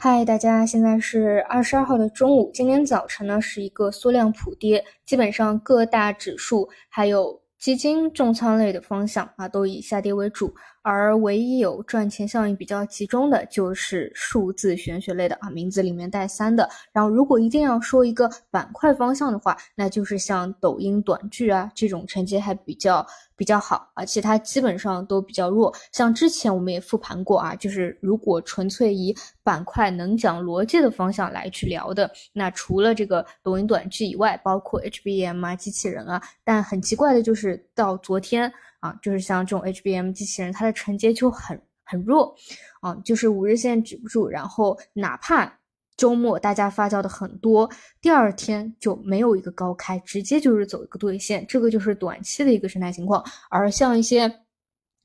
嗨，大家，现在是二十二号的中午。今天早晨呢是一个缩量普跌，基本上各大指数还有基金重仓类的方向啊都以下跌为主。而唯一有赚钱效应比较集中的就是数字玄学类的啊，名字里面带三的。然后如果一定要说一个板块方向的话，那就是像抖音短剧啊这种成绩还比较比较好啊，其他基本上都比较弱。像之前我们也复盘过啊，就是如果纯粹以板块能讲逻辑的方向来去聊的，那除了这个抖音短剧以外，包括 HBM 啊、机器人啊，但很奇怪的就是到昨天。啊，就是像这种 HBM 机器人，它的承接就很很弱，啊，就是五日线止不住，然后哪怕周末大家发酵的很多，第二天就没有一个高开，直接就是走一个兑现，这个就是短期的一个生态情况。而像一些，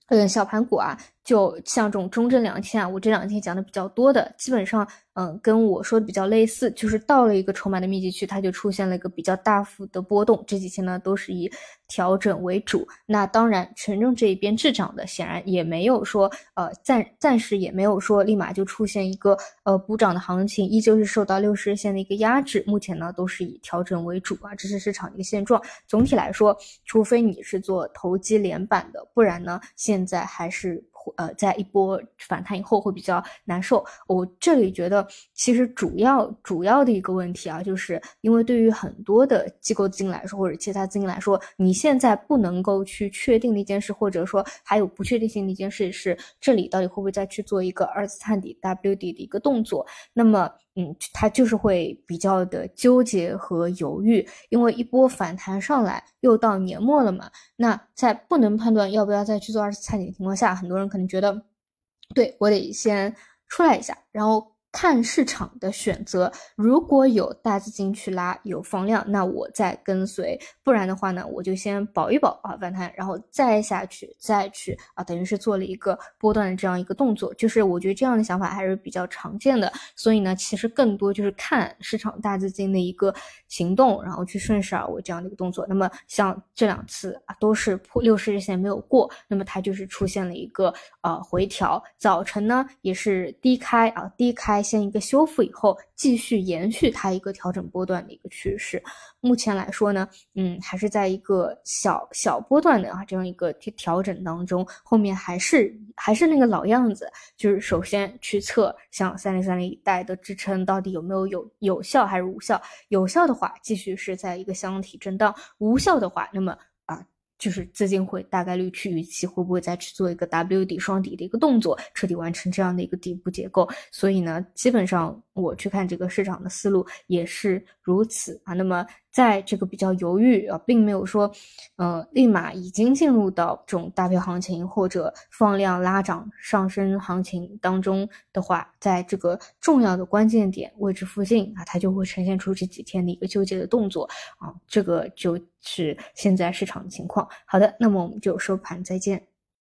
嗯，小盘股啊。就像这种中证两天啊，我这两天讲的比较多的，基本上，嗯，跟我说的比较类似，就是到了一个筹码的密集区，它就出现了一个比较大幅的波动。这几天呢，都是以调整为主。那当然，权重这一边滞涨的，显然也没有说，呃，暂暂时也没有说立马就出现一个呃补涨的行情，依旧是受到六十日线的一个压制。目前呢，都是以调整为主啊，这是市场一个现状。总体来说，除非你是做投机连板的，不然呢，现在还是。呃，在一波反弹以后会比较难受。我这里觉得，其实主要主要的一个问题啊，就是因为对于很多的机构资金来说，或者其他资金来说，你现在不能够去确定的一件事，或者说还有不确定性的一件事是，这里到底会不会再去做一个二次探底 W 底的一个动作？那么。嗯，他就是会比较的纠结和犹豫，因为一波反弹上来，又到年末了嘛。那在不能判断要不要再去做二次探底的情况下，很多人可能觉得，对我得先出来一下，然后。看市场的选择，如果有大资金去拉，有放量，那我再跟随；不然的话呢，我就先保一保啊，反弹，然后再下去，再去啊，等于是做了一个波段的这样一个动作。就是我觉得这样的想法还是比较常见的。所以呢，其实更多就是看市场大资金的一个行动，然后去顺势而为这样的一个动作。那么像这两次啊，都是破六十日线没有过，那么它就是出现了一个呃回调。早晨呢也是低开啊，低开。先一个修复以后，继续延续它一个调整波段的一个趋势。目前来说呢，嗯，还是在一个小小波段的啊这样一个调整当中。后面还是还是那个老样子，就是首先去测像三零三零一带的支撑到底有没有有有效还是无效。有效的话，继续是在一个箱体震荡；无效的话，那么啊。就是资金会大概率去预期会不会再去做一个 W 底双底的一个动作，彻底完成这样的一个底部结构。所以呢，基本上我去看这个市场的思路也是如此啊。那么。在这个比较犹豫啊，并没有说，呃，立马已经进入到这种大票行情或者放量拉涨上升行情当中的话，在这个重要的关键点位置附近啊，它就会呈现出这几天的一个纠结的动作啊，这个就是现在市场的情况。好的，那么我们就收盘再见。